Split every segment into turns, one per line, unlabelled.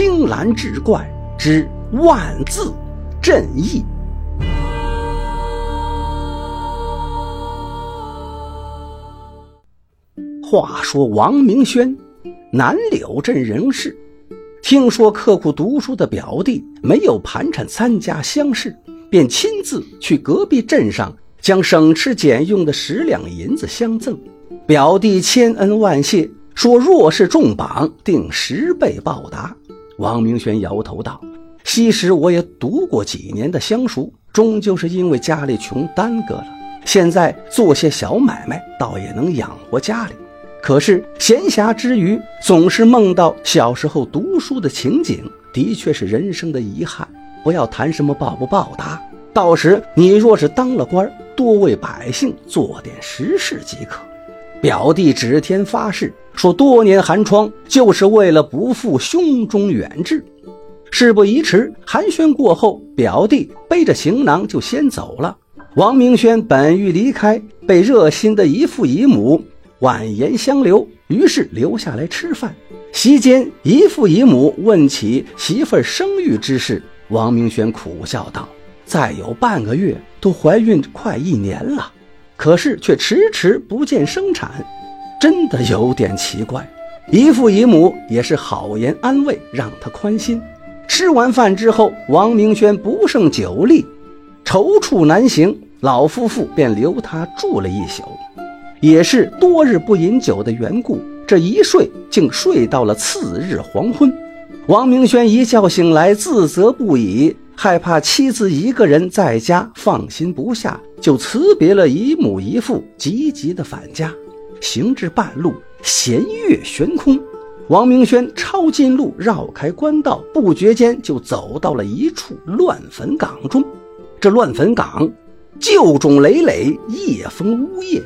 青蓝志怪之万字镇意。话说王明轩，南柳镇人士，听说刻苦读书的表弟没有盘缠参加乡试，便亲自去隔壁镇上，将省吃俭用的十两银子相赠。表弟千恩万谢，说若是中榜，定十倍报答。王明轩摇头道：“昔时我也读过几年的乡书，终究是因为家里穷耽搁了。现在做些小买卖，倒也能养活家里。”可是闲暇之余，总是梦到小时候读书的情景，的确是人生的遗憾。不要谈什么报不报答，到时你若是当了官，多为百姓做点实事即可。表弟指天发誓说，多年寒窗就是为了不负胸中远志。事不宜迟，寒暄过后，表弟背着行囊就先走了。王明轩本欲离开，被热心的姨父姨母。婉言相留，于是留下来吃饭。席间，姨父姨母问起媳妇生育之事，王明轩苦笑道：“再有半个月，都怀孕快一年了，可是却迟迟不见生产，真的有点奇怪。”姨父姨母也是好言安慰，让他宽心。吃完饭之后，王明轩不胜酒力，踌躇难行，老夫妇便留他住了一宿。也是多日不饮酒的缘故，这一睡竟睡到了次日黄昏。王明轩一觉醒来，自责不已，害怕妻子一个人在家放心不下，就辞别了姨母姨父，急急的返家。行至半路，弦月悬空，王明轩抄近路，绕开官道，不觉间就走到了一处乱坟岗中。这乱坟岗旧冢累累，夜风呜咽。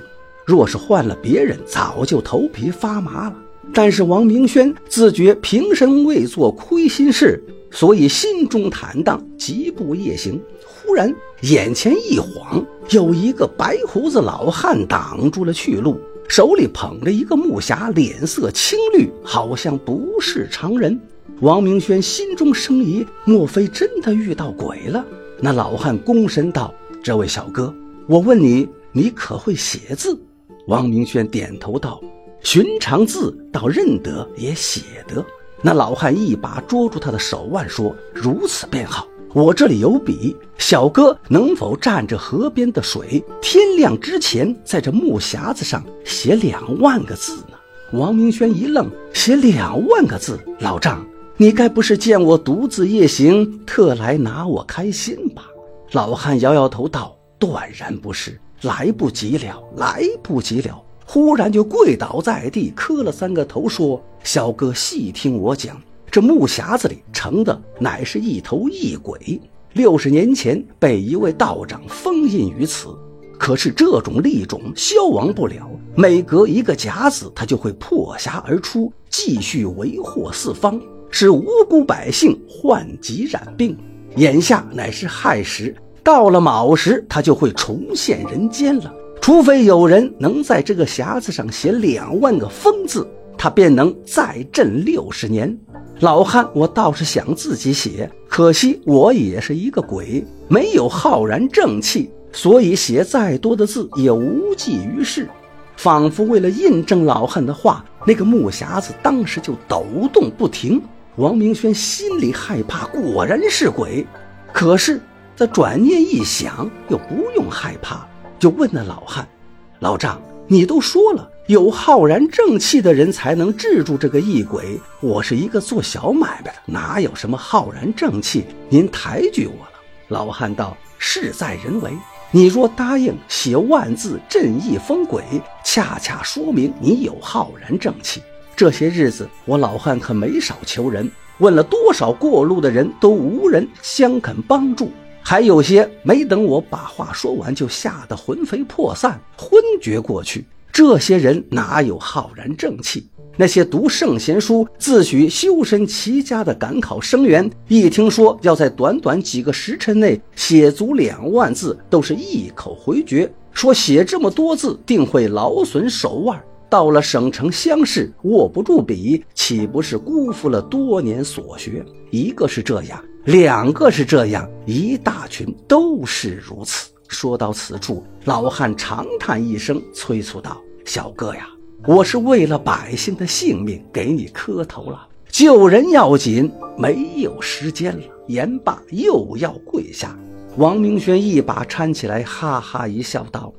若是换了别人，早就头皮发麻了。但是王明轩自觉平生未做亏心事，所以心中坦荡，疾步夜行。忽然眼前一晃，有一个白胡子老汉挡住了去路，手里捧着一个木匣，脸色青绿，好像不是常人。王明轩心中生疑，莫非真的遇到鬼了？那老汉躬身道：“这位小哥，我问你，你可会写字？”王明轩点头道：“寻常字倒认得，也写得。”那老汉一把捉住他的手腕，说：“如此便好，我这里有笔，小哥能否蘸着河边的水，天亮之前在这木匣子上写两万个字呢？”王明轩一愣：“写两万个字，老丈，你该不是见我独自夜行，特来拿我开心吧？”老汉摇摇头道：“断然不是。”来不及了，来不及了！忽然就跪倒在地，磕了三个头，说：“小哥细听我讲，这木匣子里盛的乃是一头异鬼，六十年前被一位道长封印于此。可是这种厉种消亡不了，每隔一个甲子，它就会破匣而出，继续为祸四方，使无辜百姓患疾染病。眼下乃是亥时。”到了卯时，他就会重现人间了。除非有人能在这个匣子上写两万个疯字，他便能再镇六十年。老汉，我倒是想自己写，可惜我也是一个鬼，没有浩然正气，所以写再多的字也无济于事。仿佛为了印证老汉的话，那个木匣子当时就抖动不停。王明轩心里害怕，果然是鬼。可是。他转念一想，又不用害怕，就问那老汉：“老丈，你都说了，有浩然正气的人才能治住这个异鬼。我是一个做小买卖的，哪有什么浩然正气？您抬举我了。”老汉道：“事在人为，你若答应写万字镇意封鬼，恰恰说明你有浩然正气。这些日子，我老汉可没少求人，问了多少过路的人，都无人相肯帮助。”还有些没等我把话说完，就吓得魂飞魄散、昏厥过去。这些人哪有浩然正气？那些读圣贤书、自诩修身齐家的赶考生员，一听说要在短短几个时辰内写足两万字，都是一口回绝，说写这么多字定会劳损手腕。到了省城乡试，握不住笔，岂不是辜负了多年所学？一个是这样，两个是这样，一大群都是如此。说到此处，老汉长叹一声，催促道：“小哥呀，我是为了百姓的性命给你磕头了，救人要紧，没有时间了。”言罢，又要跪下。王明轩一把搀起来，哈哈一笑，道：“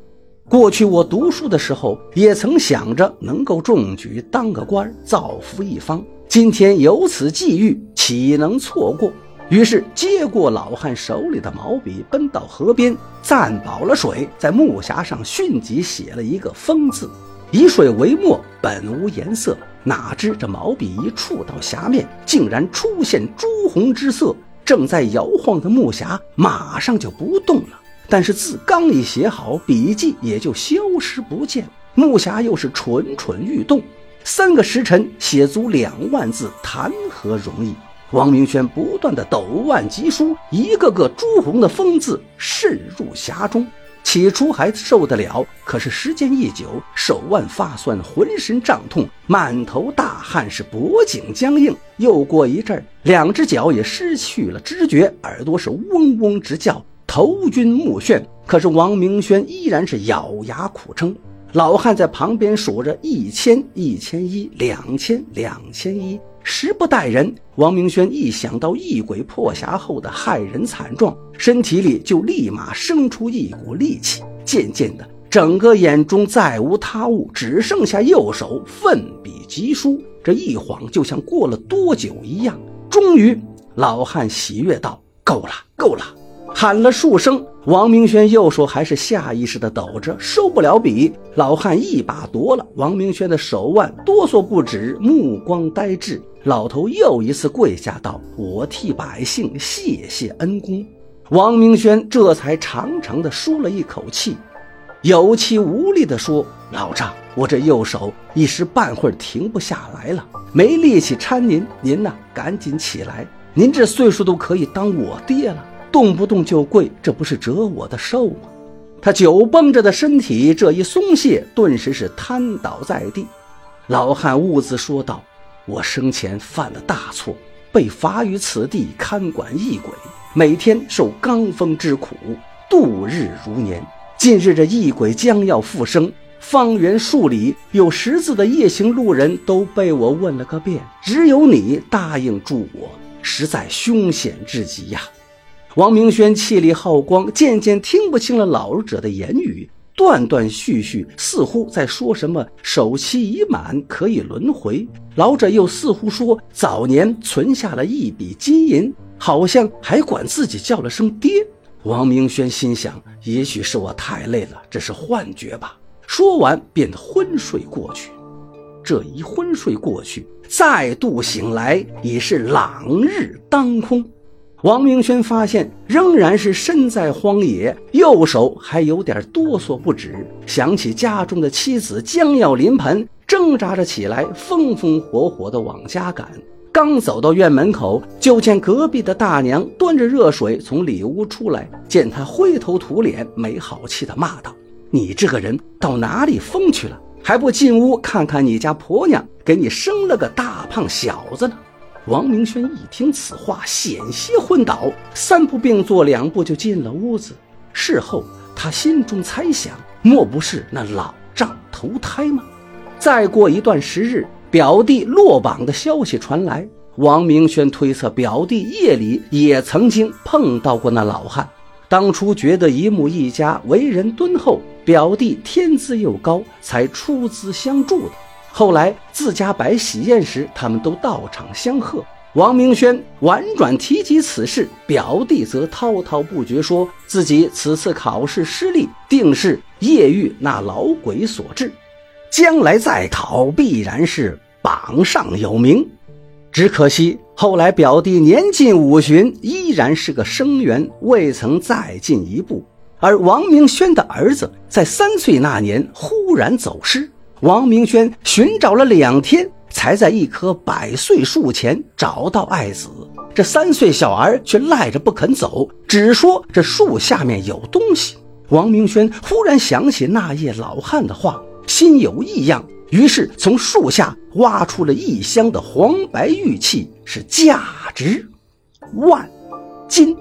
过去我读书的时候，也曾想着能够中举，当个官，造福一方。今天有此际遇，岂能错过？”于是接过老汉手里的毛笔，奔到河边，暂饱了水，在木匣上迅即写了一个“风”字。以水为墨，本无颜色，哪知这毛笔一触到匣面，竟然出现朱红之色。正在摇晃的木匣马上就不动了。但是字刚一写好，笔迹也就消失不见。木匣又是蠢蠢欲动。三个时辰写足两万字，谈何容易？王明轩不断的抖腕疾书，一个个朱红的“风”字渗入匣中。起初还受得了，可是时间一久，手腕发酸，浑身胀痛，满头大汗，是脖颈僵硬。又过一阵两只脚也失去了知觉，耳朵是嗡嗡直叫，头晕目眩。可是王明轩依然是咬牙苦撑。老汉在旁边数着一千、一千一、两千、两千一。时不待人，王明轩一想到异鬼破匣后的骇人惨状，身体里就立马生出一股戾气。渐渐的，整个眼中再无他物，只剩下右手奋笔疾书。这一晃就像过了多久一样。终于，老汉喜悦道：“够了，够了！”喊了数声，王明轩右手还是下意识的抖着，收不了笔。老汉一把夺了王明轩的手腕，哆嗦不止，目光呆滞。老头又一次跪下道：“我替百姓谢谢恩公。”王明轩这才长长的舒了一口气，有气无力地说：“老丈，我这右手一时半会儿停不下来了，没力气搀您。您呐，赶紧起来，您这岁数都可以当我爹了。”动不动就跪，这不是折我的寿吗？他久绷着的身体这一松懈，顿时是瘫倒在地。老汉兀自说道：“我生前犯了大错，被罚于此地看管异鬼，每天受罡风之苦，度日如年。近日这异鬼将要复生，方圆数里有识字的夜行路人都被我问了个遍，只有你答应助我，实在凶险至极呀！”王明轩气力耗光，渐渐听不清了老者的言语，断断续续，似乎在说什么首期已满，可以轮回。老者又似乎说早年存下了一笔金银，好像还管自己叫了声爹。王明轩心想，也许是我太累了，这是幻觉吧。说完便昏睡过去。这一昏睡过去，再度醒来已是朗日当空。王明轩发现仍然是身在荒野，右手还有点哆嗦不止。想起家中的妻子将要临盆，挣扎着起来，风风火火地往家赶。刚走到院门口，就见隔壁的大娘端着热水从里屋出来，见他灰头土脸，没好气地骂道：“你这个人到哪里疯去了？还不进屋看看你家婆娘给你生了个大胖小子呢？”王明轩一听此话，险些昏倒，三步并作两步就进了屋子。事后他心中猜想：莫不是那老丈投胎吗？再过一段时日，表弟落榜的消息传来，王明轩推测表弟夜里也曾经碰到过那老汉。当初觉得一木一家为人敦厚，表弟天资又高，才出资相助的。后来自家摆喜宴时，他们都到场相贺。王明轩婉转提及此事，表弟则滔滔不绝，说自己此次考试失利，定是夜遇那老鬼所致，将来再考必然是榜上有名。只可惜后来表弟年近五旬，依然是个生员，未曾再进一步。而王明轩的儿子在三岁那年忽然走失。王明轩寻找了两天，才在一棵百岁树前找到爱子。这三岁小儿却赖着不肯走，只说这树下面有东西。王明轩忽然想起那夜老汉的话，心有异样，于是从树下挖出了一箱的黄白玉器，是价值万金。